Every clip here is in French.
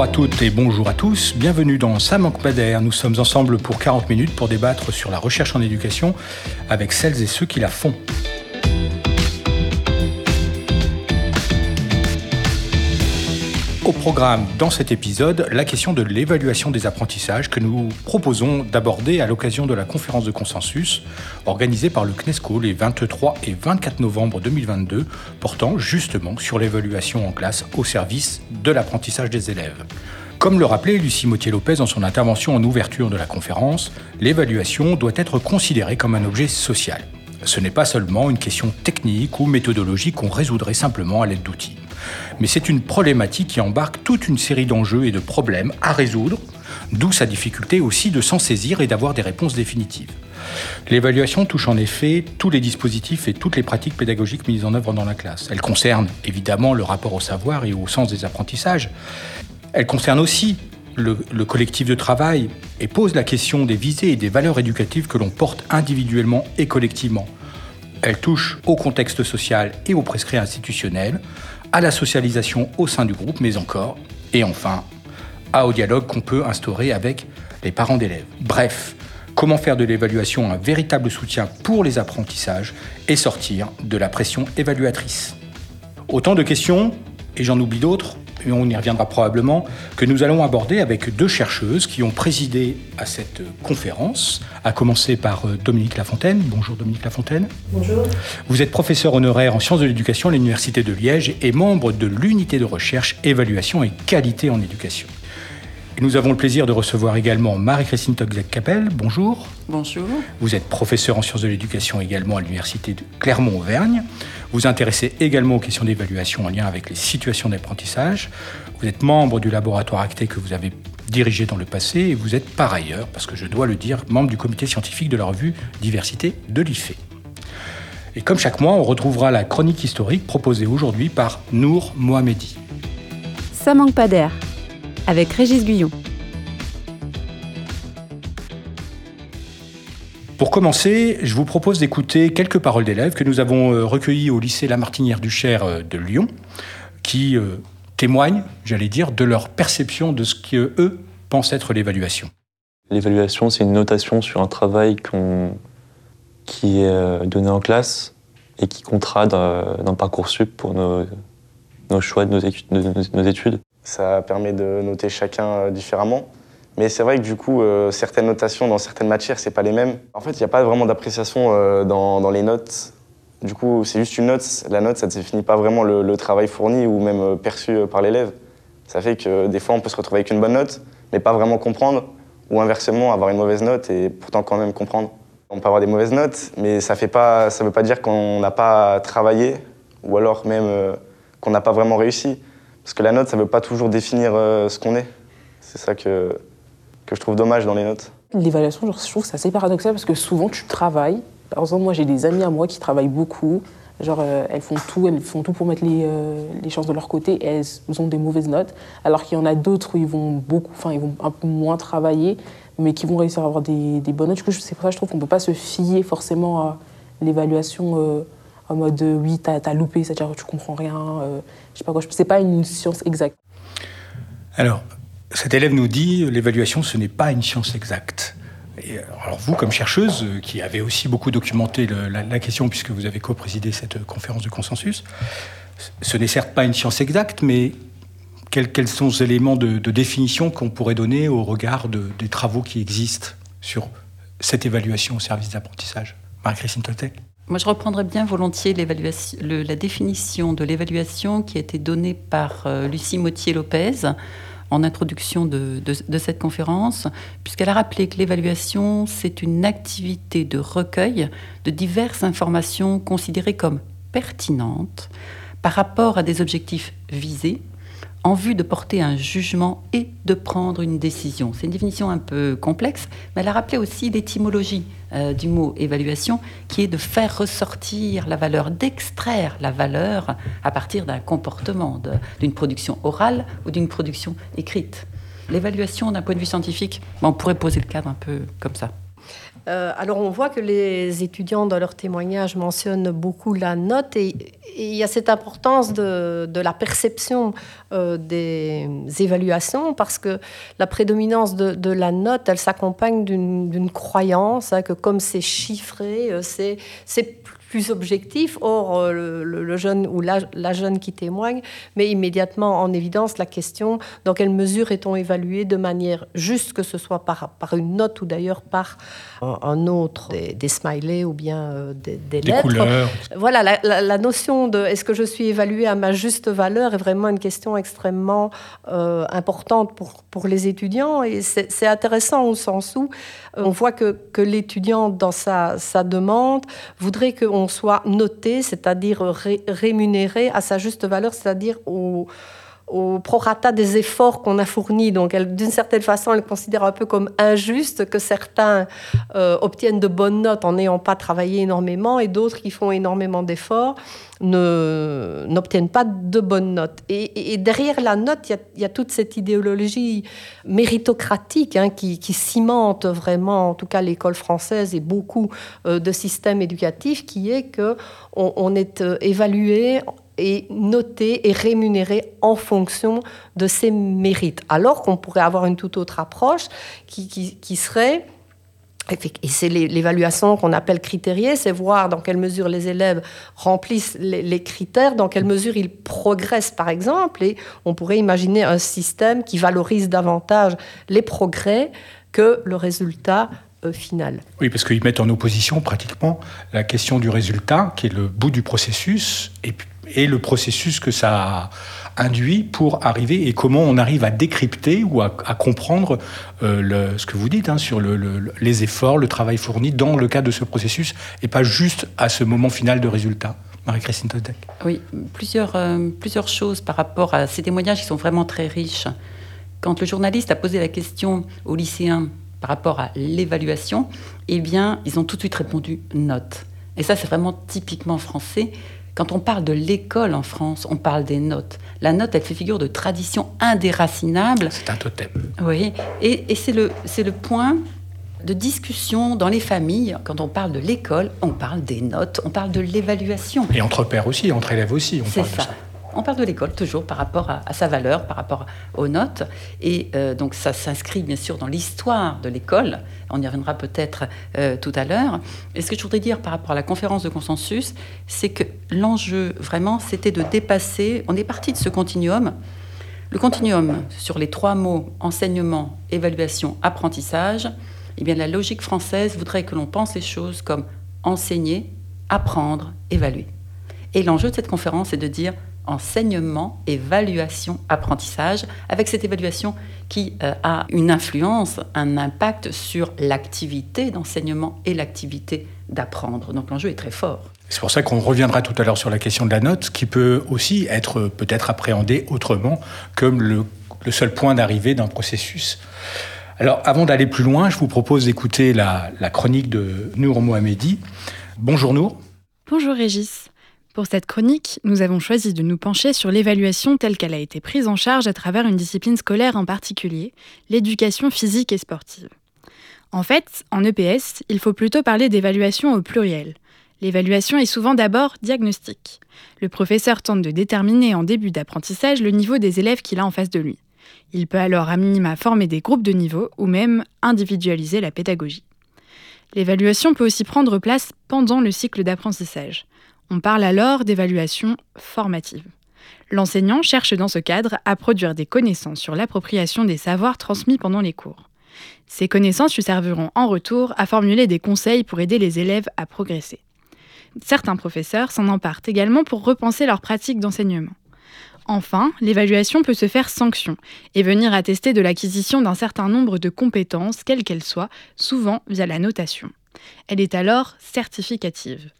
Bonjour à toutes et bonjour à tous, bienvenue dans Ça manque. Nous sommes ensemble pour 40 minutes pour débattre sur la recherche en éducation avec celles et ceux qui la font. Programme dans cet épisode, la question de l'évaluation des apprentissages que nous proposons d'aborder à l'occasion de la conférence de consensus organisée par le CNESCO les 23 et 24 novembre 2022 portant justement sur l'évaluation en classe au service de l'apprentissage des élèves. Comme le rappelait Lucie Motier-Lopez dans son intervention en ouverture de la conférence, l'évaluation doit être considérée comme un objet social. Ce n'est pas seulement une question technique ou méthodologique qu'on résoudrait simplement à l'aide d'outils mais c'est une problématique qui embarque toute une série d'enjeux et de problèmes à résoudre, d'où sa difficulté aussi de s'en saisir et d'avoir des réponses définitives. L'évaluation touche en effet tous les dispositifs et toutes les pratiques pédagogiques mises en œuvre dans la classe. Elle concerne évidemment le rapport au savoir et au sens des apprentissages. Elle concerne aussi le, le, collectif de travail et pose la question des visées et des valeurs éducatives que l'on porte individuellement et collectivement. Elle touche au contexte social et aux prescrits institutionnels, à la socialisation au sein du groupe, mais encore, et enfin, au dialogue qu'on peut instaurer avec les parents d'élèves. Bref, comment faire de l'évaluation un véritable soutien pour les apprentissages et sortir de la pression évaluatrice? Autant de questions, et j'en oublie d'autres, et on y reviendra probablement, que nous allons aborder avec deux chercheuses qui ont présidé à cette conférence, à commencer par euh, Dominique Lafontaine. Bonjour Dominique Lafontaine. Bonjour. Vous êtes professeur honoraire en sciences de l'éducation à l'Université de Liège et membre de l'unité de recherche, évaluation et qualité en éducation. Et nous avons le plaisir de recevoir également Marie-Christine Toxek-Capel. Bonjour. Bonjour. Vous êtes professeur en sciences de l'éducation également à l'Université de Clermont-Auvergne. Vous intéressez également aux questions d'évaluation en lien avec les situations d'apprentissage. Vous êtes membre du laboratoire Acté que vous avez dirigé dans le passé et vous êtes par ailleurs, parce que je dois le dire, membre du comité scientifique de la revue Diversité de l'IFE. Et comme chaque mois, on retrouvera la chronique historique proposée aujourd'hui par Nour Mohamedi. Ça manque pas d'air, avec Régis Guyon. Pour commencer, je vous propose d'écouter quelques paroles d'élèves que nous avons euh, recueillies au lycée La Martinière du Cher euh, de Lyon, qui euh, témoignent, j'allais dire, de leur perception de ce qu'eux pensent être l'évaluation. L'évaluation, c'est une notation sur un travail qui est donné en classe et qui comptera d'un Parcoursup pour nos, nos choix de nos, études, de nos études. Ça permet de noter chacun différemment. Mais c'est vrai que du coup, euh, certaines notations dans certaines matières, c'est pas les mêmes. En fait, il n'y a pas vraiment d'appréciation euh, dans, les notes. Du coup, c'est juste une note. La note, ça ne définit pas vraiment le, travail fourni ou même euh, perçu par l'élève. Ça fait que des fois, on peut se retrouver avec une bonne note, mais pas vraiment comprendre, ou inversement, avoir une mauvaise note et pourtant quand même comprendre. On peut avoir des mauvaises notes, mais ça ne veut pas dire qu'on n'a pas travaillé, ou alors même qu'on n'a pas vraiment réussi. Parce que la note, ça ne veut pas toujours définir ce qu'on est. C'est ça que, que je trouve dommage dans les notes. L'évaluation, je trouve c'est assez paradoxal parce que souvent tu travailles. Par exemple, moi j'ai des amis à moi qui travaillent beaucoup. Genre, euh, elles font tout, elles font tout pour mettre les, euh, les, chances de leur côté et elles ont des mauvaises notes. Alors qu'il y en a d'autres où ils vont beaucoup, enfin ils vont un peu moins travailler, mais qui vont réussir à avoir des, des bonnes notes. Du coup, c'est pour ça que je trouve qu'on ne peut pas se fier forcément à l'évaluation euh, en mode oui, t'as as loupé, c'est-à-dire tu comprends rien, je sais pas quoi. C'est pas une science exacte. Alors, cet élève nous dit l'évaluation, ce n'est pas une science exacte. Et alors vous, comme chercheuse, qui avez aussi beaucoup documenté la, question puisque vous avez co-présidé cette conférence de consensus, ce n'est certes pas une science exacte, mais quels, sont les éléments de, définition qu'on pourrait donner au regard des travaux qui existent sur cette évaluation au service d'apprentissage Marie-Christine Toltec? Moi, je reprendrais bien volontiers la définition de l'évaluation qui a été donnée par euh, Lucie Motier-Lopez en introduction de, cette conférence, puisqu'elle a rappelé que l'évaluation, c'est une activité de recueil de diverses informations considérées comme pertinentes par rapport à des objectifs visés en vue de porter un jugement et de prendre une décision. C'est une définition un peu complexe, mais elle a rappelé aussi l'étymologie euh, du mot évaluation, qui est de faire ressortir la valeur, d'extraire la valeur à partir d'un comportement, d'une production orale ou d'une production écrite. L'évaluation d'un point de vue scientifique, on pourrait poser le cadre un peu comme ça. Euh, alors on voit que les étudiants dans leur témoignage mentionnent beaucoup la note et, il y a cette importance de, la perception euh, des évaluations parce que la prédominance de, la note, elle s'accompagne d'une croyance hein, que comme c'est chiffré, euh, c'est plus objectif. Or, euh, le, jeune ou la, jeune qui témoigne met immédiatement en évidence la question dans quelle mesure est-on évalué de manière juste, que ce soit par, par une note ou d'ailleurs par un, autre, des, smileys ou bien euh, des, des, lettres. Couleurs. Voilà, la, notion de est-ce que je suis évalué à ma juste valeur est vraiment une question extrêmement euh, importante pour, pour les étudiants et c'est intéressant au sens où on voit que, que l'étudiant dans sa, sa demande voudrait qu'on soit noté, c'est-à-dire rémunéré à sa juste valeur, c'est-à-dire au, au prorata des efforts qu'on a fournis. Donc, d'une certaine façon, elle considère un peu comme injuste que certains euh, obtiennent de bonnes notes en n'ayant pas travaillé énormément et d'autres qui font énormément d'efforts n'obtiennent pas de bonnes notes. Et, derrière la note, il y, a toute cette idéologie méritocratique hein, qui, cimente vraiment, en tout cas l'école française et beaucoup euh, de systèmes éducatifs, qui est que on est euh, évalué et noté et rémunéré en fonction de ses mérites. Alors qu'on pourrait avoir une toute autre approche qui, qui, serait et c'est l'évaluation qu'on appelle critériée, c'est voir dans quelle mesure les élèves remplissent les, critères, dans quelle mesure ils progressent, par exemple. Et on pourrait imaginer un système qui valorise davantage les progrès que le résultat euh, final. Oui, parce qu'ils mettent en opposition pratiquement la question du résultat, qui est le bout du processus, et et le processus que ça induit pour arriver et comment on arrive à décrypter ou à, comprendre euh, ce que vous dites hein, sur le, les efforts, le travail fourni dans le cadre de ce processus et pas juste à ce moment final de résultat. Marie-Christine Tosdek. Oui, plusieurs, euh, plusieurs choses par rapport à ces témoignages qui sont vraiment très riches. Quand le journaliste a posé la question aux lycéens par rapport à l'évaluation, eh bien, ils ont tout de suite répondu note. Et ça, c'est vraiment typiquement français. Quand on parle de l'école en France, on parle des notes. La note, elle fait figure de tradition indéracinable. C'est un totem. Oui, et, c'est le, le point de discussion dans les familles. Quand on parle de l'école, on parle des notes, on parle de l'évaluation. Et entre pères aussi, entre élèves aussi, on parle ça. de ça. On parle de l'école toujours par rapport à, sa valeur, par rapport aux notes. Et euh, donc ça s'inscrit bien sûr dans l'histoire de l'école. On y reviendra peut-être euh, tout à l'heure. Et ce que je voudrais dire par rapport à la conférence de consensus, c'est que l'enjeu vraiment, c'était de dépasser, on est parti de ce continuum. Le continuum sur les trois mots enseignement, évaluation, apprentissage, eh bien la logique française voudrait que l'on pense les choses comme enseigner, apprendre, évaluer. Et l'enjeu de cette conférence est de dire enseignement, évaluation, apprentissage, avec cette évaluation qui euh, a une influence, un impact sur l'activité d'enseignement et l'activité d'apprendre. Donc l'enjeu est très fort. C'est pour ça qu'on reviendra tout à l'heure sur la question de la note, qui peut aussi être peut-être appréhendée autrement comme le, seul point d'arrivée d'un processus. Alors avant d'aller plus loin, je vous propose d'écouter la, la chronique de Nour Mohamedi. Bonjour Nour. Bonjour Régis. Pour cette chronique, nous avons choisi de nous pencher sur l'évaluation telle qu'elle a été prise en charge à travers une discipline scolaire en particulier, l'éducation physique et sportive. En fait, en EPS, il faut plutôt parler d'évaluation au pluriel. L'évaluation est souvent d'abord diagnostique. Le professeur tente de déterminer en début d'apprentissage le niveau des élèves qu'il a en face de lui. Il peut alors à minima former des groupes de niveau ou même individualiser la pédagogie. L'évaluation peut aussi prendre place pendant le cycle d'apprentissage. On parle alors d'évaluation formative. L'enseignant cherche dans ce cadre à produire des connaissances sur l'appropriation des savoirs transmis pendant les cours. Ces connaissances lui serviront en retour à formuler des conseils pour aider les élèves à progresser. Certains professeurs s'en emparent également pour repenser leur pratique d'enseignement. Enfin, l'évaluation peut se faire sanction et venir attester de l'acquisition d'un certain nombre de compétences, quelles qu'elles soient, souvent via la notation. Elle est alors certificative.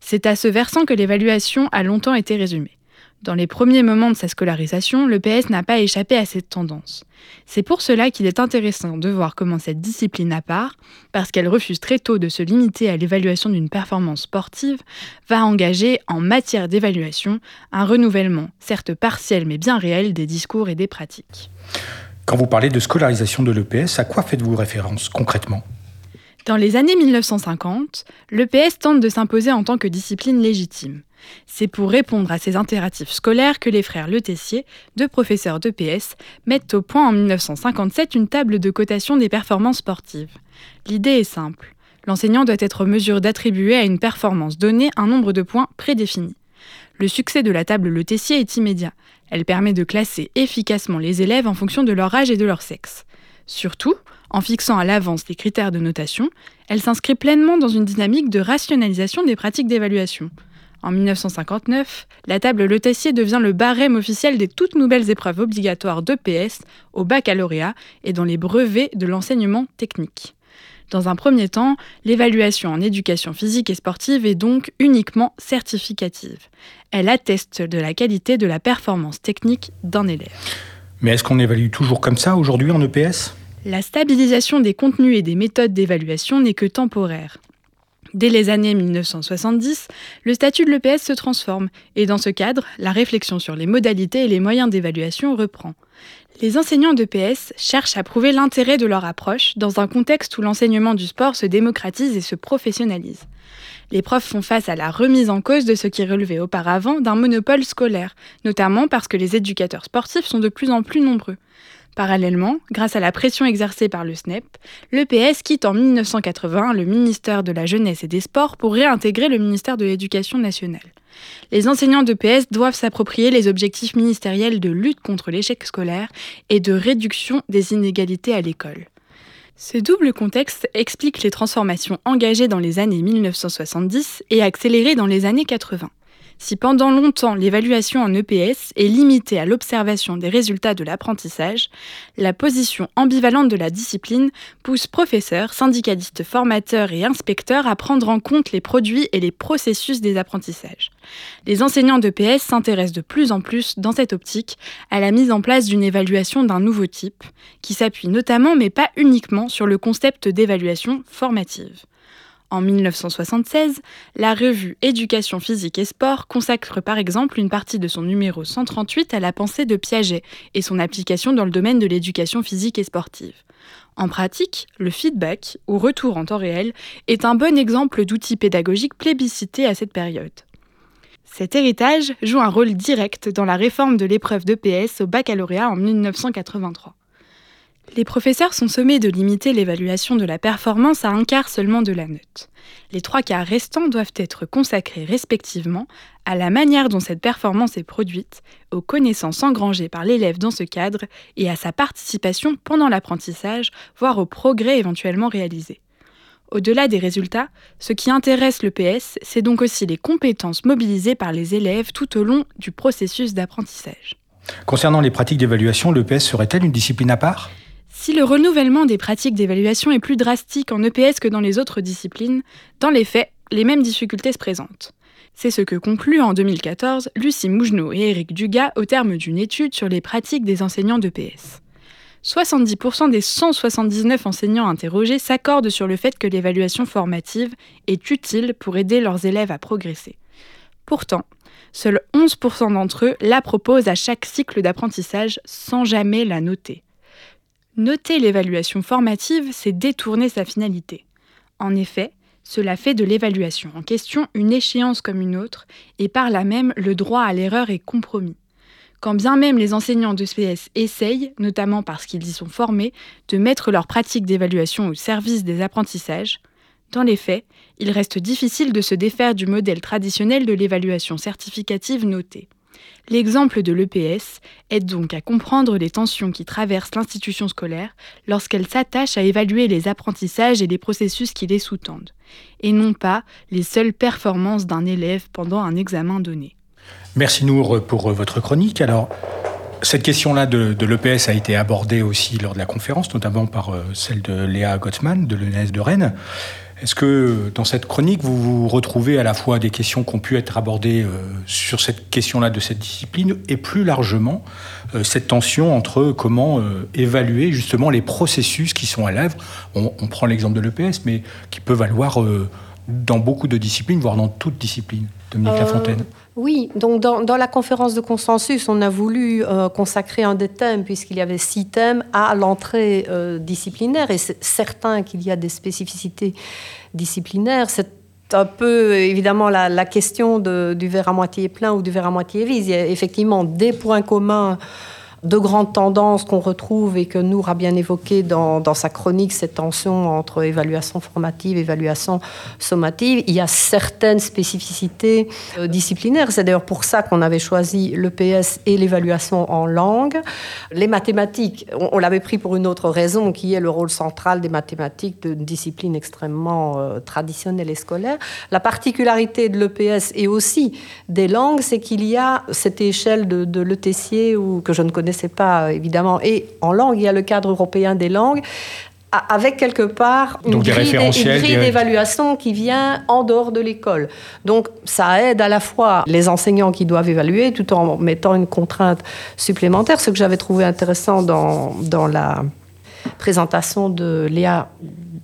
C'est à ce versant que l'évaluation a longtemps été résumée. Dans les premiers moments de sa scolarisation, le PS n'a pas échappé à cette tendance. C'est pour cela qu'il est intéressant de voir comment cette discipline à part, parce qu'elle refuse très tôt de se limiter à l'évaluation d'une performance sportive, va engager en matière d'évaluation un renouvellement, certes partiel mais bien réel, des discours et des pratiques. Quand vous parlez de scolarisation de l'EPS, à quoi faites-vous référence concrètement? Dans les années 1950, l'EPS tente de s'imposer en tant que discipline légitime. C'est pour répondre à ces impératifs scolaires que les frères Le Tessier, deux professeurs d'EPS, mettent au point en 1957 une table de cotation des performances sportives. L'idée est simple. L'enseignant doit être en mesure d'attribuer à une performance donnée un nombre de points prédéfini. Le succès de la table Le Tessier est immédiat. Elle permet de classer efficacement les élèves en fonction de leur âge et de leur sexe. Surtout, en fixant à l'avance les critères de notation, elle s'inscrit pleinement dans une dynamique de rationalisation des pratiques d'évaluation. En 1959, la table Le Tessier devient le barème officiel des toutes nouvelles épreuves obligatoires d'EPS au baccalauréat et dans les brevets de l'enseignement technique. Dans un premier temps, l'évaluation en éducation physique et sportive est donc uniquement certificative. Elle atteste de la qualité de la performance technique d'un élève. Mais est-ce qu'on évalue toujours comme ça aujourd'hui en EPS La stabilisation des contenus et des méthodes d'évaluation n'est que temporaire. Dès les années 1970, le statut de l'EPS se transforme et dans ce cadre, la réflexion sur les modalités et les moyens d'évaluation reprend. Les enseignants d'EPS cherchent à prouver l'intérêt de leur approche dans un contexte où l'enseignement du sport se démocratise et se professionnalise. Les profs font face à la remise en cause de ce qui relevait auparavant d'un monopole scolaire, notamment parce que les éducateurs sportifs sont de plus en plus nombreux. Parallèlement, grâce à la pression exercée par le SNEP, l'EPS quitte en 1980 le ministère de la Jeunesse et des Sports pour réintégrer le ministère de l'Éducation nationale. Les enseignants d'EPS doivent s'approprier les objectifs ministériels de lutte contre l'échec scolaire et de réduction des inégalités à l'école. Ce double contexte explique les transformations engagées dans les années 1970 et accélérées dans les années 80. Si pendant longtemps l'évaluation en EPS est limitée à l'observation des résultats de l'apprentissage, la position ambivalente de la discipline pousse professeurs, syndicalistes, formateurs et inspecteurs à prendre en compte les produits et les processus des apprentissages. Les enseignants d'EPS s'intéressent de plus en plus, dans cette optique, à la mise en place d'une évaluation d'un nouveau type, qui s'appuie notamment mais pas uniquement sur le concept d'évaluation formative. En 1976, la revue Éducation physique et sport consacre par exemple une partie de son numéro 138 à la pensée de Piaget et son application dans le domaine de l'éducation physique et sportive. En pratique, le feedback, ou retour en temps réel, est un bon exemple d'outil pédagogique plébiscité à cette période. Cet héritage joue un rôle direct dans la réforme de l'épreuve d'EPS au baccalauréat en 1983. Les professeurs sont sommés de limiter l'évaluation de la performance à un quart seulement de la note. Les trois quarts restants doivent être consacrés respectivement à la manière dont cette performance est produite, aux connaissances engrangées par l'élève dans ce cadre et à sa participation pendant l'apprentissage, voire au progrès éventuellement réalisé. Au-delà des résultats, ce qui intéresse le PS, c'est donc aussi les compétences mobilisées par les élèves tout au long du processus d'apprentissage. Concernant les pratiques d'évaluation, le PS serait-elle une discipline à part? Si le renouvellement des pratiques d'évaluation est plus drastique en EPS que dans les autres disciplines, dans les faits, les mêmes difficultés se présentent. C'est ce que conclut en 2014 Lucie Mougenot et Éric Dugas au terme d'une étude sur les pratiques des enseignants d'EPS. 70% des 179 enseignants interrogés s'accordent sur le fait que l'évaluation formative est utile pour aider leurs élèves à progresser. Pourtant, seuls 11% d'entre eux la proposent à chaque cycle d'apprentissage sans jamais la noter. Noter l'évaluation formative, c'est détourner sa finalité. En effet, cela fait de l'évaluation en question une échéance comme une autre, et par là même le droit à l'erreur est compromis. Quand bien même les enseignants de SPS essayent, notamment parce qu'ils y sont formés, de mettre leurs pratiques d'évaluation au service des apprentissages, dans les faits, il reste difficile de se défaire du modèle traditionnel de l'évaluation certificative notée. L'exemple de l'EPS aide donc à comprendre les tensions qui traversent l'institution scolaire lorsqu'elle s'attache à évaluer les apprentissages et les processus qui les sous-tendent, et non pas les seules performances d'un élève pendant un examen donné. Merci Nour pour votre chronique. Alors, cette question-là de, l'EPS a été abordée aussi lors de la conférence, notamment par euh, celle de Léa Gottsman de l'ENS de Rennes. Est-ce que dans cette chronique, vous vous retrouvez à la fois des questions qui ont pu être abordées euh, sur cette question-là de cette discipline et plus largement euh, cette tension entre comment euh, évaluer justement les processus qui sont à l'œuvre on, prend l'exemple de l'EPS, mais qui peuvent avoir dans beaucoup de disciplines, voire dans toute discipline. Dominique Euh, Lafontaine. Oui, donc dans, la conférence de consensus, on a voulu euh, consacrer un des thèmes, puisqu'il y avait six thèmes, à l'entrée euh, disciplinaire. Et c'est certain qu'il y a des spécificités disciplinaires. C'est un peu évidemment la, la question de- du verre à moitié plein ou du verre à moitié vide. Il y a effectivement des points communs de grandes tendances qu'on retrouve et que Nour a bien évoqué dans, sa chronique, cette tension entre évaluation formative évaluation sommative. Il y a certaines spécificités euh, disciplinaires. C'est d'ailleurs pour ça qu'on avait choisi l'EPS et l'évaluation en langue. Les mathématiques, on, l'avait pris pour une autre raison, qui est le rôle central des mathématiques d'une discipline extrêmement euh, traditionnelle et scolaire. La particularité de l'EPS et aussi des langues, c'est qu'il y a cette échelle de, de Le Tessier, ou, que je ne connaissais pas évidemment, et en langue, il y a le cadre européen des langues, avec quelque part une Donc grille d'évaluation qui vient en dehors de l'école. Donc ça aide à la fois les enseignants qui doivent évaluer tout en mettant une contrainte supplémentaire. Ce que j'avais trouvé intéressant dans, dans la présentation de Léa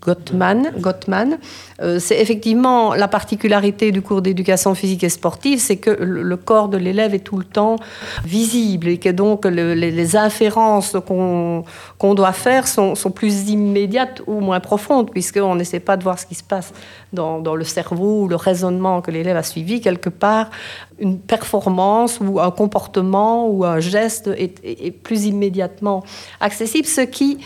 Gottman, Gottman euh, c'est effectivement la particularité du cours d'éducation physique et sportive, c'est que le, corps de l'élève est tout le temps visible et que donc le- les, inférences qu'on doit faire sont, plus immédiates ou moins profondes, puisqu'on n'essaie pas de voir ce qui se passe dans, le cerveau ou le raisonnement que l'élève a suivi. Quelque part, une performance ou un comportement ou un geste est, est- est plus immédiatement accessible, ce qui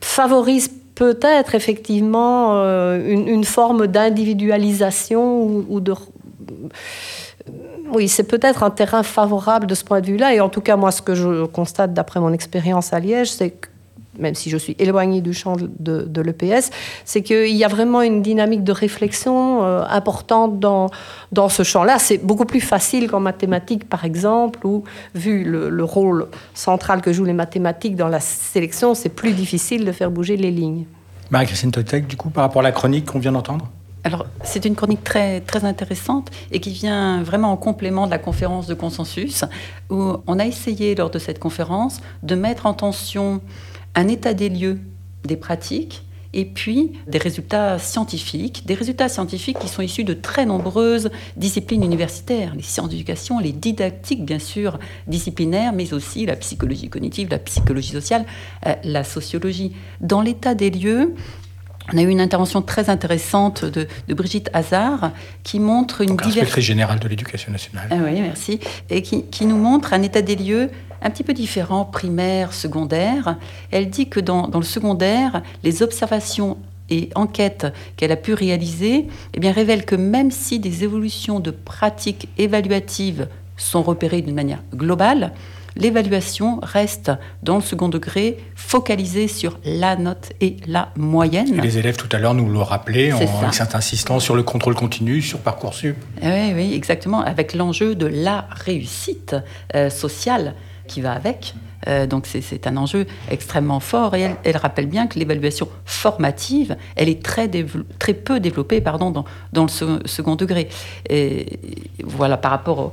favorise peut-être effectivement euh, une, une forme d'individualisation ou, ou de... Oui, c'est peut-être un terrain favorable de ce point de vue-là. Et en tout cas, moi, ce que je constate d'après mon expérience à Liège, c'est que même si je suis éloignée du champ de, de l'EPS, c'est qu'il y a vraiment une dynamique de réflexion euh, importante dans, dans ce champ-là. C'est beaucoup plus facile qu'en mathématiques, par exemple, où, vu le, le rôle central que jouent les mathématiques dans la sélection, c'est plus difficile de faire bouger les lignes. Marie-Christine Totek, du coup, par rapport à la chronique qu'on vient d'entendre? Alors, c'est une chronique très, très intéressante et qui vient vraiment en complément de la conférence de consensus, où on a essayé, lors de cette conférence, de mettre en tension un état des lieux des pratiques et puis des résultats scientifiques, des résultats scientifiques qui sont issus de très nombreuses disciplines universitaires, les sciences d'éducation, les didactiques bien sûr disciplinaires, mais aussi la psychologie cognitive, la psychologie sociale, euh, la sociologie. Dans l'état des lieux, on a eu une intervention très intéressante de, de Brigitte Hazard qui montre une diversité. inspectrice générale de l'éducation nationale. Ah oui, merci. Et qui, qui nous montre un état des lieux un petit peu différent, primaire, secondaire. Elle dit que dans, dans le secondaire, les observations et enquêtes qu'elle a pu réaliser eh bien, révèlent que même si des évolutions de pratiques évaluatives sont repérées d'une manière globale, l'évaluation reste dans le second degré focalisée sur la note et la moyenne. Et les élèves, tout à l'heure, nous le rappelaient, en, ça. avec cet insistant sur le contrôle continu, sur Parcoursup. Oui, oui, exactement, avec l'enjeu de la réussite euh, sociale qui va avec. Euh, donc c'est- un enjeu extrêmement fort et elle, elle rappelle bien que l'évaluation formative, elle est très, très peu développée pardon, dans, dans le se- second degré. Et voilà, par rapport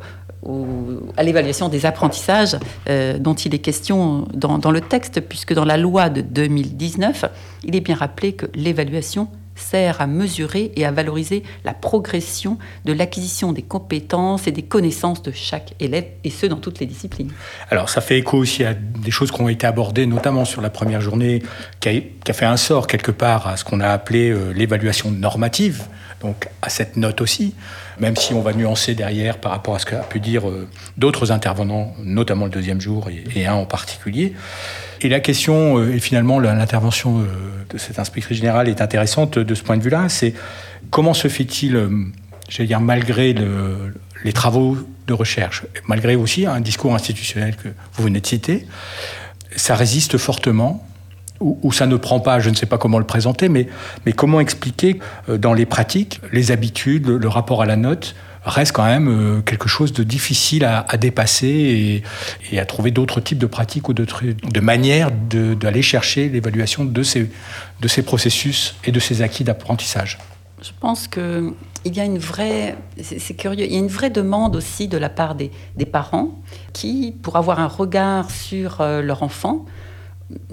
à l'évaluation des apprentissages euh, dont il est question dans, dans le texte, puisque dans la loi de 2019, il est bien rappelé que l'évaluation sert à mesurer et à valoriser la progression de l'acquisition des compétences et des connaissances de chaque élève, et ce, dans toutes les disciplines. Alors, ça fait écho aussi à des choses qui ont été abordées, notamment sur la première journée, qui a, fait un sort quelque part à ce qu'on a appelé euh, l'évaluation normative, donc à cette note aussi, même si on va nuancer derrière par rapport à ce qu'a pu dire euh, d'autres intervenants, notamment le deuxième jour et un en particulier. Et la question, euh, et finalement l'intervention euh, de cette inspectrice générale est intéressante de ce point de vue-là, c'est comment se fait-il, euh, j'allais dire, malgré le- les travaux de recherche, malgré aussi un discours institutionnel que vous venez de citer, ça résiste fortement ou, ça ne prend pas, je ne sais pas comment le présenter, mais, comment expliquer euh, dans les pratiques, les habitudes, le rapport à la note reste quand même euh, quelque chose de difficile à, dépasser et, à trouver d'autres types de pratiques ou de manières d'aller chercher l'évaluation de ces, processus et de ces acquis d'apprentissage. Je pense qu'il y a une vraie, c'est curieux, il y a une vraie demande aussi de la part des, des parents qui, pour avoir un regard sur euh, leur enfant,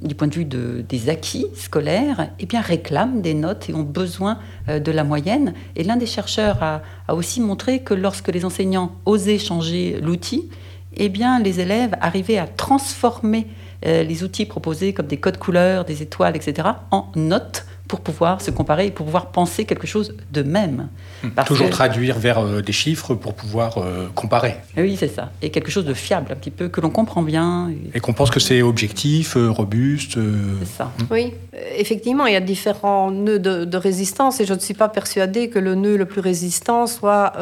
du point de vue des acquis scolaires, eh bien, réclament des notes et ont besoin de la moyenne. Et l'un des chercheurs a, a, aussi montré que lorsque les enseignants osaient changer l'outil, eh bien, les élèves arrivaient à transformer les outils proposés comme des codes couleurs, des étoiles, etc., en notes pour pouvoir se comparer et pour pouvoir penser quelque chose de même. Hmm. Toujours traduire vers euh, des chiffres pour pouvoir euh, comparer. Oui, c'est ça. Et quelque chose de fiable, un petit peu, que l'on comprend bien. Et, qu'on pense que c'est objectif, euh, robuste. C'est ça. Hmm. Oui, effectivement, il y a différents nœuds de, résistance et je ne suis pas persuadée que le nœud le plus résistant soit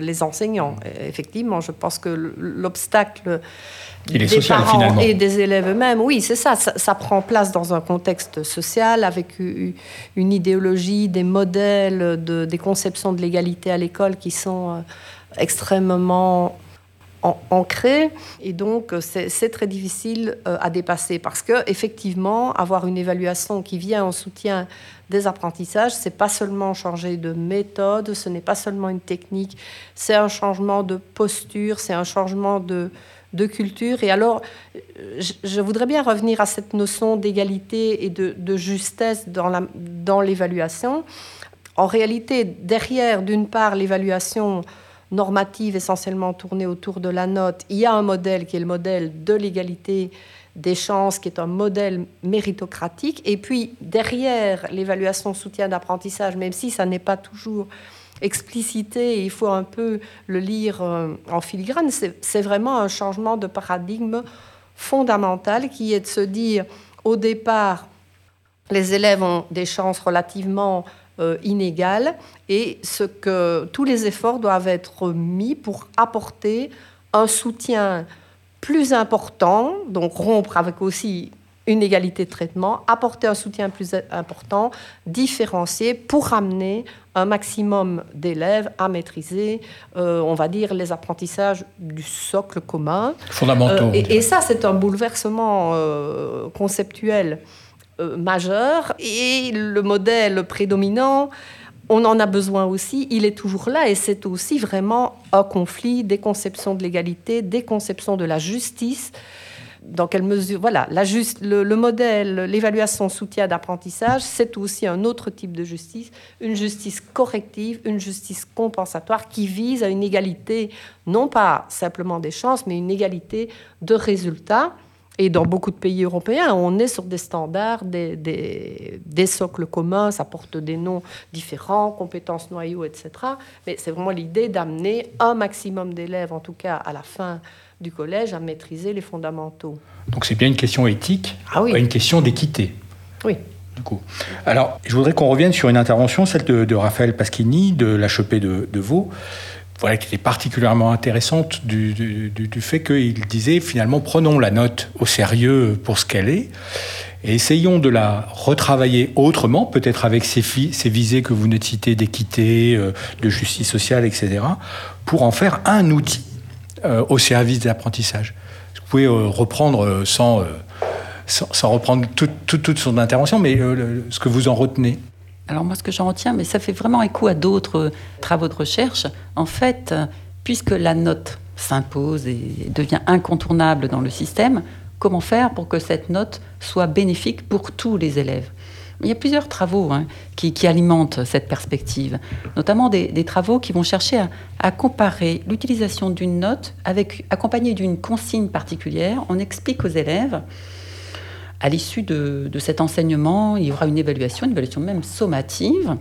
les enseignants. Effectivement, je pense que l'obstacle des parents et des élèves eux-mêmes. Oui, c'est ça, ça, prend place dans un contexte social avec une idéologie, des modèles, de, des conceptions de l'égalité à l'école qui sont euh, extrêmement ancrés et donc c'est très difficile euh, à dépasser parce que effectivement avoir une évaluation qui vient en soutien des apprentissages c'est pas seulement changer de méthode ce n'est pas seulement une technique. C'est un changement de posture c'est un changement de de culture. Et alors, je, voudrais bien revenir à cette notion d'égalité et de, justesse dans l'évaluation. en réalité, derrière, d'une part, l'évaluation normative essentiellement tournée autour de la note, il y a un modèle qui est le modèle de l'égalité des chances, qui est un modèle méritocratique. Et puis, derrière l'évaluation soutien d'apprentissage, même si ça n'est pas toujours explicité, il faut un peu le lire euh, en filigrane, c'est vraiment un changement de paradigme fondamental qui est de se dire, au départ, les élèves ont des chances relativement euh, inégales et ce que tous les efforts doivent être mis pour apporter un soutien plus important, donc rompre avec aussi une égalité de traitement, apporter un soutien plus important, différencié, pour amener un maximum d'élèves à maîtriser, euh, on va dire, les apprentissages du socle commun. Fondamentaux. Euh, et, ça, c'est un bouleversement euh, conceptuel majeur. Et le modèle prédominant, on en a besoin aussi, il est toujours là et c'est aussi vraiment un conflit des conceptions de l'égalité, des conceptions de la justice dans quelle mesure, voilà, le, modèle, l'évaluation soutien d'apprentissage, c'est aussi un autre type de justice, une justice corrective, une justice compensatoire qui vise à une égalité, non pas simplement des chances, mais une égalité de résultats. Et dans beaucoup de pays européens, on est sur des standards, des, des, des, socles communs, ça porte des noms différents, compétences noyaux, etc. Mais c'est vraiment l'idée d'amener un maximum d'élèves, en tout cas à la fin du collège à maîtriser les fondamentaux. Donc c'est bien une question éthique, ah oui. une question d'équité. Oui. Du coup. Alors, je voudrais qu'on revienne sur une intervention, celle de, Raphaël Paschini de l'HEP de, de Vaud, voilà, qui était particulièrement intéressante du, du, fait qu'il disait finalement prenons la note au sérieux pour ce qu'elle est et essayons de la retravailler autrement, peut-être avec ces, ces visées que vous venez de citer d'équité, euh, de justice sociale, etc., pour en faire un outil euh, au service des apprentissages. Vous pouvez euh, reprendre euh, sans, sans, reprendre toute, son intervention, mais ce que vous en retenez. Alors moi, ce que j'en retiens, mais ça fait vraiment écho à d'autres travaux de recherche. En fait, puisque la note s'impose et devient incontournable dans le système, comment faire pour que cette note soit bénéfique pour tous les élèves? Il y a plusieurs travaux hein, qui, alimentent cette perspective, notamment des, travaux qui vont chercher à, comparer l'utilisation d'une note avec, accompagnée d'une consigne particulière. On explique aux élèves, à l'issue de, de cet enseignement, il y aura une évaluation, une évaluation même sommative.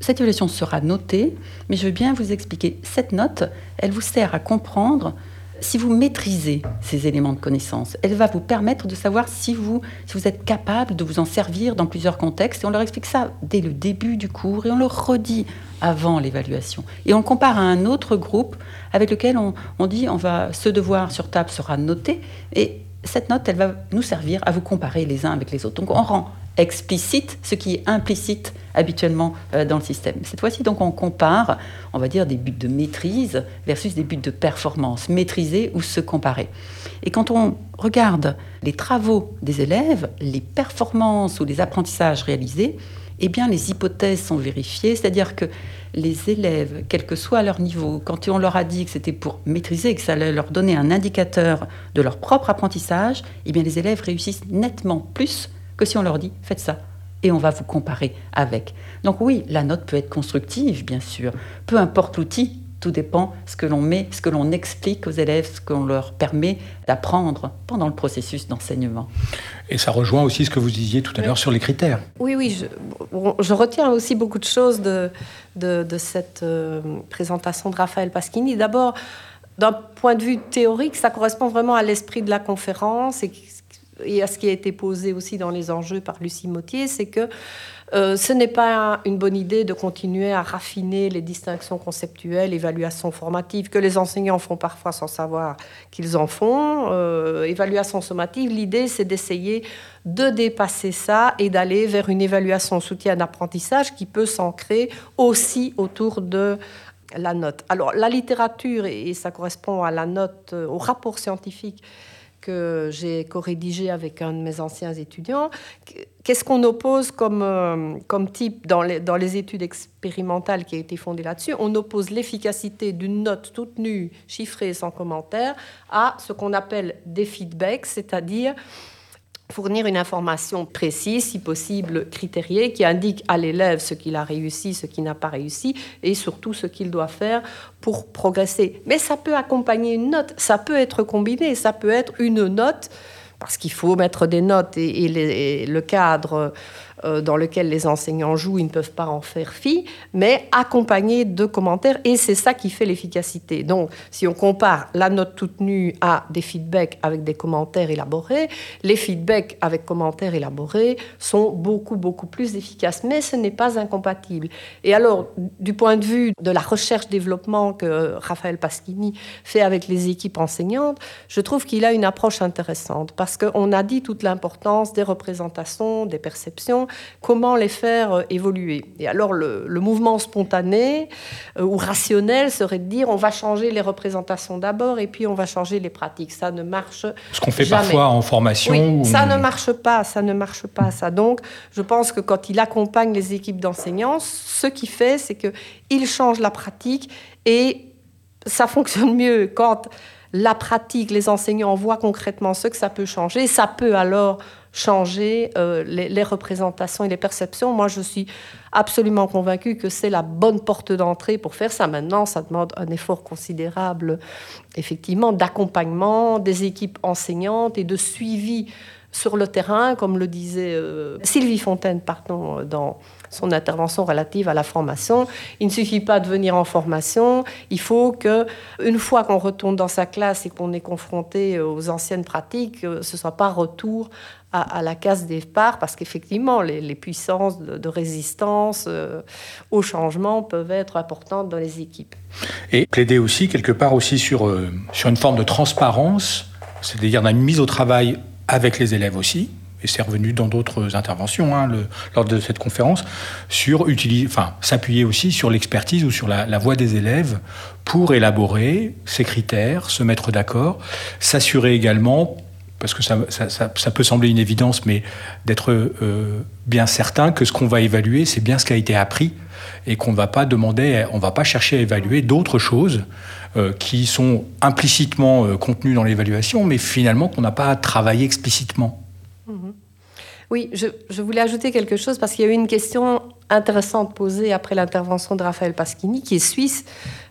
Cette évaluation sera notée, mais je veux bien vous expliquer. Cette note, elle vous sert à comprendre si vous maîtrisez ces éléments de connaissance, elle va vous permettre de savoir si vous, si vous êtes capable de vous en servir dans plusieurs contextes. Et on leur explique ça dès le début du cours et on le redit avant l'évaluation. Et on compare à un autre groupe avec lequel on, on dit on va, ce devoir sur table sera noté et cette note, elle va nous servir à vous comparer les uns avec les autres. Donc on rend explicite ce qui est implicite habituellement euh, dans le système. Cette fois-ci, donc, on compare, on va dire, des buts de maîtrise versus des buts de performance, maîtriser ou se comparer. Et quand on regarde les travaux des élèves, les performances ou les apprentissages réalisés, eh bien les hypothèses sont vérifiées, c'est-à-dire que les élèves, quel que soit leur niveau, quand on leur a dit que c'était pour maîtriser, que ça allait leur donner un indicateur de leur propre apprentissage, eh bien les élèves réussissent nettement plus que si on leur dit faites ça et on va vous comparer avec. Donc oui, la note peut être constructive, bien sûr, peu importe l'outil, tout dépend ce que l'on met, ce que l'on explique aux élèves, ce qu'on leur permet d'apprendre pendant le processus d'enseignement. Et ça rejoint aussi ce que vous disiez tout à l'heure sur les critères. Oui, oui, je, retiens aussi beaucoup de choses de, de, cette euh, présentation de Raphaël Paschini. D'abord, d'un point de vue théorique, ça correspond vraiment à l'esprit de la conférence et, et, à ce qui a été posé aussi dans les enjeux par Lucie Mottier, c'est que euh, ce n'est pas une bonne idée de continuer à raffiner les distinctions conceptuelles, évaluations formatives que les enseignants font parfois sans savoir qu'ils en font. Euh, évaluation sommative, l'idée c'est d'essayer de dépasser ça et d'aller vers une évaluation soutien d'apprentissage qui peut s'ancrer aussi autour de la note. Alors la littérature, et ça correspond à la note, euh, au rapport scientifique que j'ai co-rédigé avec un de mes anciens étudiants. Qu'est-ce qu'on oppose comme, euh, comme type dans les, dans les études expérimentales qui a été fondée là-dessus? On oppose l'efficacité d'une note toute nue, chiffrée, sans commentaire, à ce qu'on appelle des feedbacks, c'est-à-dire fournir une information précise, si possible critériée, qui indique à l'élève ce qu'il a réussi, ce qu'il n'a pas réussi, et surtout ce qu'il doit faire pour progresser. Mais ça peut accompagner une note, ça peut être combiné, ça peut être une note, parce qu'il faut mettre des notes et, le cadre dans lequel les enseignants jouent, ils ne peuvent pas en faire fi, mais accompagné de commentaires, et c'est ça qui fait l'efficacité. Donc, si on compare la note toute nue à des feedbacks avec des commentaires élaborés, les feedbacks avec commentaires élaborés sont beaucoup, beaucoup plus efficaces, mais ce n'est pas incompatible. Et alors, du point de vue de la recherche-développement que Raphaël Paschini fait avec les équipes enseignantes, je trouve qu'il a une approche intéressante, parce qu'on a dit toute l'importance des représentations, des perceptions, comment les faire euh, évoluer. Et alors le, mouvement spontané euh, ou rationnel serait de dire on va changer les représentations d'abord et puis on va changer les pratiques. Ça ne marche Ce qu'on fait parfois en formation. Oui, Ça ne marche pas, ça ne marche pas. Ça. Donc je pense que quand il accompagne les équipes d'enseignants, ce qu'il fait, c'est qu'il change la pratique et ça fonctionne mieux quand la pratique, les enseignants voient concrètement ce que ça peut changer. Ça peut alors changer euh, les, représentations et les perceptions. Moi, je suis absolument convaincue que c'est la bonne porte d'entrée pour faire ça. Maintenant, ça demande un effort considérable, effectivement, d'accompagnement des équipes enseignantes et de suivi sur le terrain, comme le disait euh, Sylvie Fontaine, pardon, dans son intervention relative à la formation. Il ne suffit pas de venir en formation, il faut que, une fois qu'on retourne dans sa classe et qu'on est confronté aux anciennes pratiques, euh, ce ne soit pas retour à, la case départ, parce qu'effectivement, les, puissances de, résistance euh, au changement peuvent être importantes dans les équipes. Et plaider aussi, quelque part, aussi sur, euh, sur une forme de transparence, c'est-à-dire d'une mise au travail avec les élèves aussi, et c'est revenu dans d'autres interventions hein, lors de cette conférence, sur s'appuyer aussi sur l'expertise ou sur la voix des élèves pour élaborer ces critères, se mettre d'accord, s'assurer également parce que ça, peut sembler une évidence, mais d'être euh, bien certain que ce qu'on va évaluer, c'est bien ce qui a été appris et qu'on ne va pas demander, on va pas chercher à évaluer d'autres choses euh, qui sont implicitement euh, contenues dans l'évaluation, mais finalement qu'on n'a pas à travailler explicitement. Mm-hmm. Oui, je, voulais ajouter quelque chose parce qu'il y a eu une question intéressante posée après l'intervention de Raphaël Paschini, qui est suisse,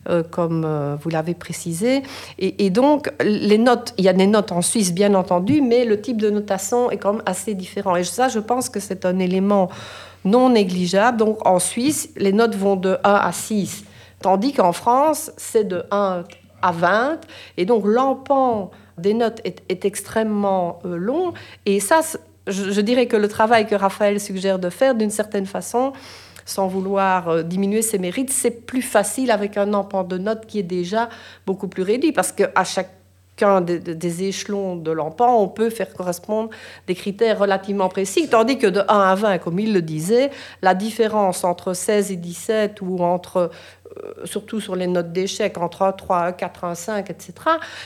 euh, comme euh, vous l'avez précisé. Et, donc, les notes, il y a des notes en Suisse, bien entendu, mais le type de notation est quand même assez différent. Et ça, je pense que c'est un élément non négligeable. Donc, en Suisse, les notes vont de 1 à 6, tandis qu'en France, c'est de 1 à 20. Et donc, l'empan des notes est, extrêmement euh, long. Et ça, je, dirais que le travail que Raphaël suggère de faire, d'une certaine façon, sans vouloir euh, diminuer ses mérites, c'est plus facile avec un empan de notes qui est déjà beaucoup plus réduit, parce qu'à chacun des, échelons de l'empan, on peut faire correspondre des critères relativement précis, tandis que de 1 à 20, comme il le disait, la différence entre 16 et 17 ou entre euh, surtout sur les notes d'échec, entre 1, 3, 1, 4, 1, 5, etc.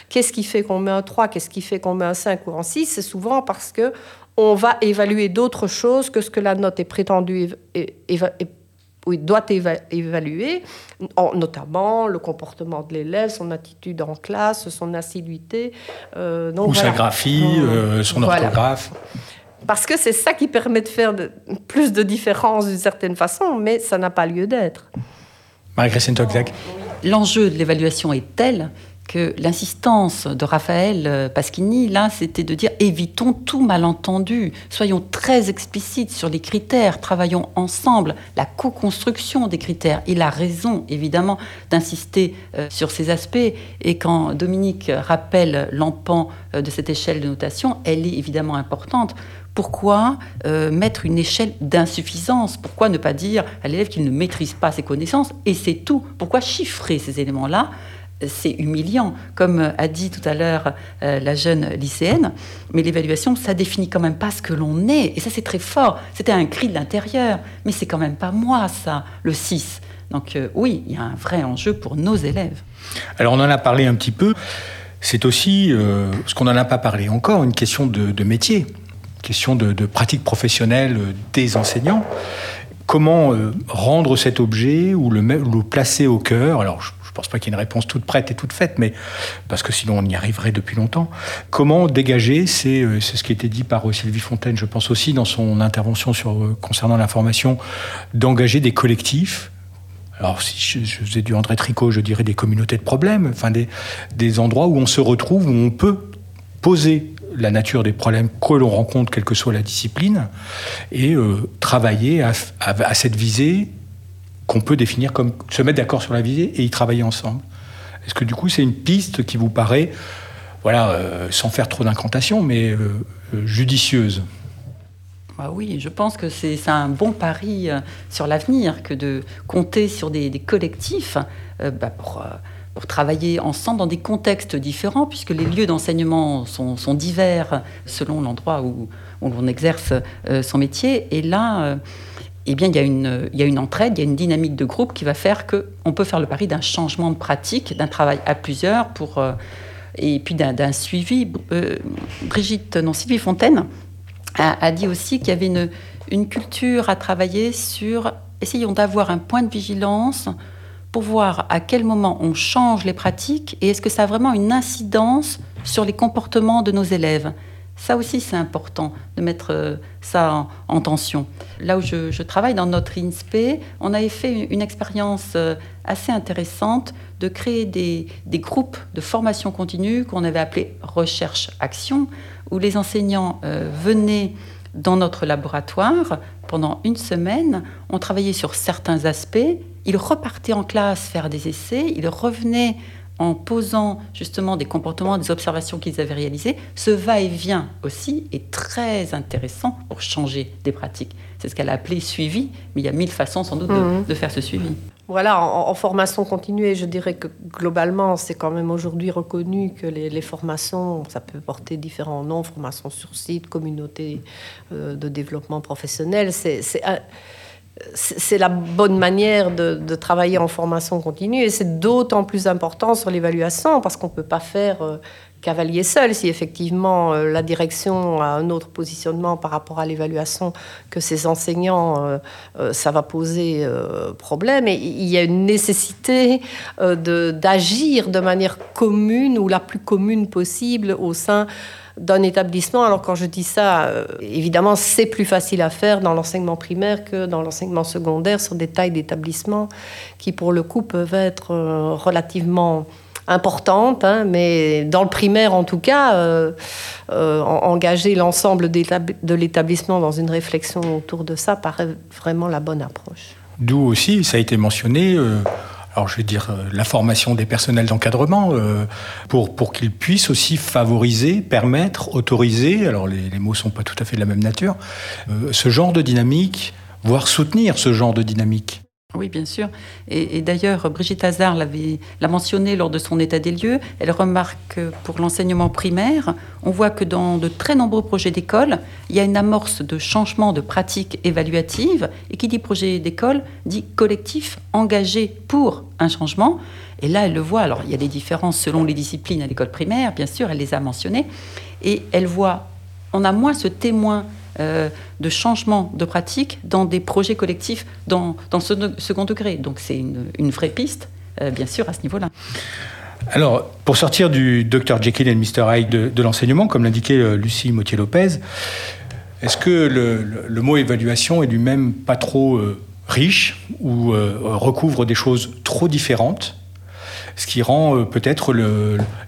Qu'est-ce qui fait qu'on met un 3, qu'est-ce qui fait qu'on met un 5 ou un 6 C'est souvent parce que on va évaluer d'autres choses que ce que la note est prétendue oui, doit évaluer, notamment le comportement de l'élève, son attitude en classe, son assiduité. Euh, Ou sa graphie, euh, son orthographe. Parce que c'est ça qui permet de faire plus de différence d'une certaine façon, mais ça n'a pas lieu d'être. Marie-Christine L'enjeu de l'évaluation est tel que l'insistance de Raphaël euh, Paschini, là, c'était de dire évitons tout malentendu, soyons très explicites sur les critères, travaillons ensemble, la co-construction des critères. Il a raison, évidemment, d'insister euh, sur ces aspects. Et quand Dominique rappelle l'empan euh, de cette échelle de notation, elle est évidemment importante. Pourquoi mettre une échelle d'insuffisance? Pourquoi ne pas dire à l'élève qu'il ne maîtrise pas ses connaissances Et c'est tout? Pourquoi chiffrer ces éléments-là? C'est humiliant, comme a dit tout à l'heure euh, la jeune lycéenne, mais l'évaluation, ça définit quand même pas ce que l'on est, et ça c'est très fort, c'était un cri de l'intérieur, mais c'est quand même pas moi ça, le 6. Donc euh, oui, il y a un vrai enjeu pour nos élèves. Alors on en a parlé un petit peu, c'est aussi, euh, ce qu'on n'en a pas parlé encore, une question de, métier, une question de, pratique professionnelle des enseignants comment rendre cet objet ou le, placer au cœur? Alors, pense pas qu'il y ait une réponse toute prête et toute faite, mais parce que sinon on y arriverait depuis longtemps. Comment dégager, c'est euh, ce qui été dit par euh, Sylvie Fontaine, je pense aussi dans son intervention sur, euh, concernant l'information, d'engager des collectifs alors, si je, faisais du André Tricot, je dirais des communautés de problèmes, enfin des, des endroits où on se retrouve, où on peut poser la nature des problèmes que l'on rencontre, quelle que soit la discipline, et travailler à, à, cette visée qu'on peut définir comme se mettre d'accord sur la visée et y travailler ensemble. Est-ce que du coup c'est une piste qui vous paraît, voilà, euh, sans faire trop d'incantations, mais euh, euh, judicieuse? Ah oui, je pense que c'est un bon pari sur l'avenir que de compter sur des, collectifs bah, pour, travailler ensemble dans des contextes différents, puisque les lieux d'enseignement sont, sont, divers selon l'endroit où, où l'on exerce son métier. Et là, eh bien, il y, a une, il y a une entraide, il y a une dynamique de groupe qui va faire qu'on peut faire le pari d'un changement de pratique, d'un travail à plusieurs, pour, euh, et puis d'un suivi. Euh, Brigitte, non, Sylvie Fontaine a, dit aussi qu'il y avait une, une culture à travailler sur, essayons d'avoir un point de vigilance pour voir à quel moment on change les pratiques et est-ce que ça a vraiment une incidence sur les comportements de nos élèves. Ça aussi, c'est important de mettre euh, ça en, tension. Là où je, travaille dans notre INSPE, on avait fait une, expérience euh, assez intéressante de créer des, groupes de formation continue qu'on avait appelés recherche-action, où les enseignants euh, venaient dans notre laboratoire pendant une semaine, on travaillait sur certains aspects, ils repartaient en classe faire des essais, ils revenaient en posant justement des comportements, des observations qu'ils avaient réalisées, ce va-et-vient aussi est très intéressant pour changer des pratiques. C'est ce qu'elle a appelé suivi, mais il y a mille façons sans doute de, mhm. faire ce suivi. Voilà, en, formation continue, je dirais que globalement, c'est quand même aujourd'hui reconnu que les, formations, ça peut porter différents noms, formation sur site, communauté euh, de développement professionnel, c'est c'est la bonne manière de, travailler en formation continue et c'est d'autant plus important sur l'évaluation parce qu'on ne peut pas faire euh, cavalier seul si effectivement euh, la direction a un autre positionnement par rapport à l'évaluation que ses enseignants, euh, ça va poser problème. Et il y a une nécessité d'agir de manière commune ou la plus commune possible au sein d'un établissement. Alors quand je dis ça, euh, évidemment, c'est plus facile à faire dans l'enseignement primaire que dans l'enseignement secondaire sur des tailles d'établissements qui, pour le coup, peuvent être euh, relativement importantes. Hein. mais dans le primaire, en tout cas, euh, engager l'ensemble de l'établissement dans une réflexion autour de ça paraît vraiment la bonne approche. D'où aussi, ça a été mentionné, alors je vais dire euh, la formation des personnels d'encadrement euh, pour, pour qu'ils puissent aussi favoriser, permettre, autoriser, alors les, mots sont pas tout à fait de la même nature, euh, ce genre de dynamique, voire soutenir ce genre de dynamique. Oui, bien sûr. Et, d'ailleurs, Brigitte Hazard l'a mentionné lors de son état des lieux. Elle remarque que pour l'enseignement primaire, on voit que dans de très nombreux projets d'école, il y a une amorce de changement de pratiques évaluatives. Et qui dit projet d'école dit collectif engagé pour un changement. Et là, elle le voit. Alors, il y a des différences selon les disciplines à l'école primaire, bien sûr, elle les a mentionnées. Et elle voit on a moins ce témoin euh, de changement de pratique dans des projets collectifs dans, ce second degré. Donc c'est une, vraie piste, euh, bien sûr, à ce niveau-là. Alors, pour sortir du Dr Jekyll et Mr Hyde de, l'enseignement, comme l'indiquait euh, Lucie Motier-Lopez, est-ce que le, mot évaluation est lui-même pas trop riche ou recouvre des choses trop différentes ce qui rend euh, peut-être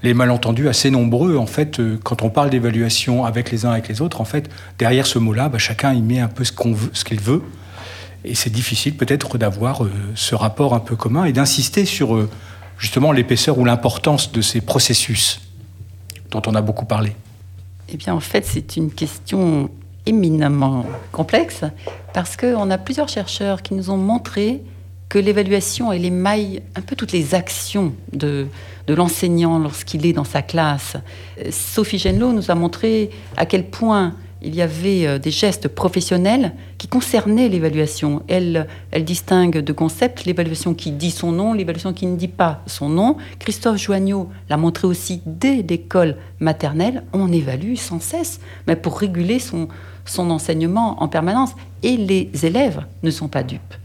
les malentendus assez nombreux. En fait, euh, quand on parle d'évaluation avec les uns avec les autres, en fait, derrière ce mot-là, bah, chacun y met un peu ce qu'il veut, et c'est difficile peut-être d'avoir euh, ce rapport un peu commun et d'insister sur justement l'épaisseur ou l'importance de ces processus dont on a beaucoup parlé. Eh bien, en fait, c'est une question éminemment complexe parce qu'on a plusieurs chercheurs qui nous ont montré que l'évaluation et les mailles un peu toutes les actions de, l'enseignant lorsqu'il est dans sa classe. Euh, Sophie Genlo nous a montré à quel point il y avait euh, des gestes professionnels qui concernaient l'évaluation. Elle, elle distingue de concepts l'évaluation qui dit son nom, l'évaluation qui ne dit pas son nom. Christophe Joignot l'a montré aussi dès l'école maternelle. On évalue sans cesse, mais pour réguler son enseignement en permanence. Et les élèves ne sont pas dupes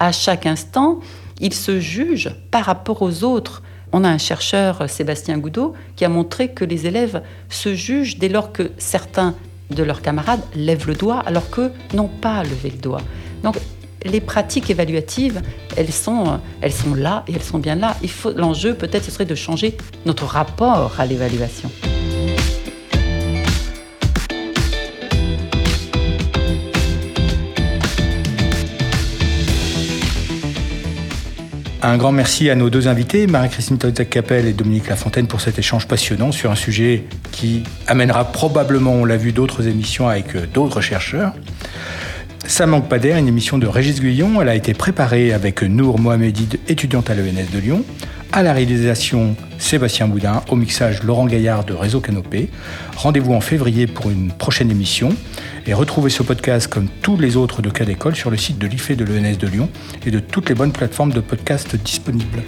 à chaque instant, ils se jugent par rapport aux autres. On a un chercheur, Sébastien Goudot, qui a montré que les élèves se jugent dès lors que certains de leurs camarades lèvent le doigt alors qu'eux n'ont pas levé le doigt. Donc les pratiques évaluatives, elles sont, elles sont là et elles sont bien là. L'enjeu peut-être ce serait de changer notre rapport à l'évaluation. Un grand merci à nos deux invités, Marie-Christine Todzak-Capel et Dominique Lafontaine, pour cet échange passionnant sur un sujet qui amènera probablement, on l'a vu, d'autres émissions avec euh, d'autres chercheurs. Ça manque pas d'air, une émission de Régis Guillon. Elle a été préparée avec Nour Mohamedid, étudiante à l'ENS de Lyon. À la réalisation, Sébastien Boudin. Au mixage, Laurent Gaillard de Réseau Canopé. Rendez-vous en février pour une prochaine émission. Et retrouvez ce podcast comme tous les autres de cas d'école sur le site de l'IFE de l'ENS de Lyon et de toutes les bonnes plateformes de podcast disponibles.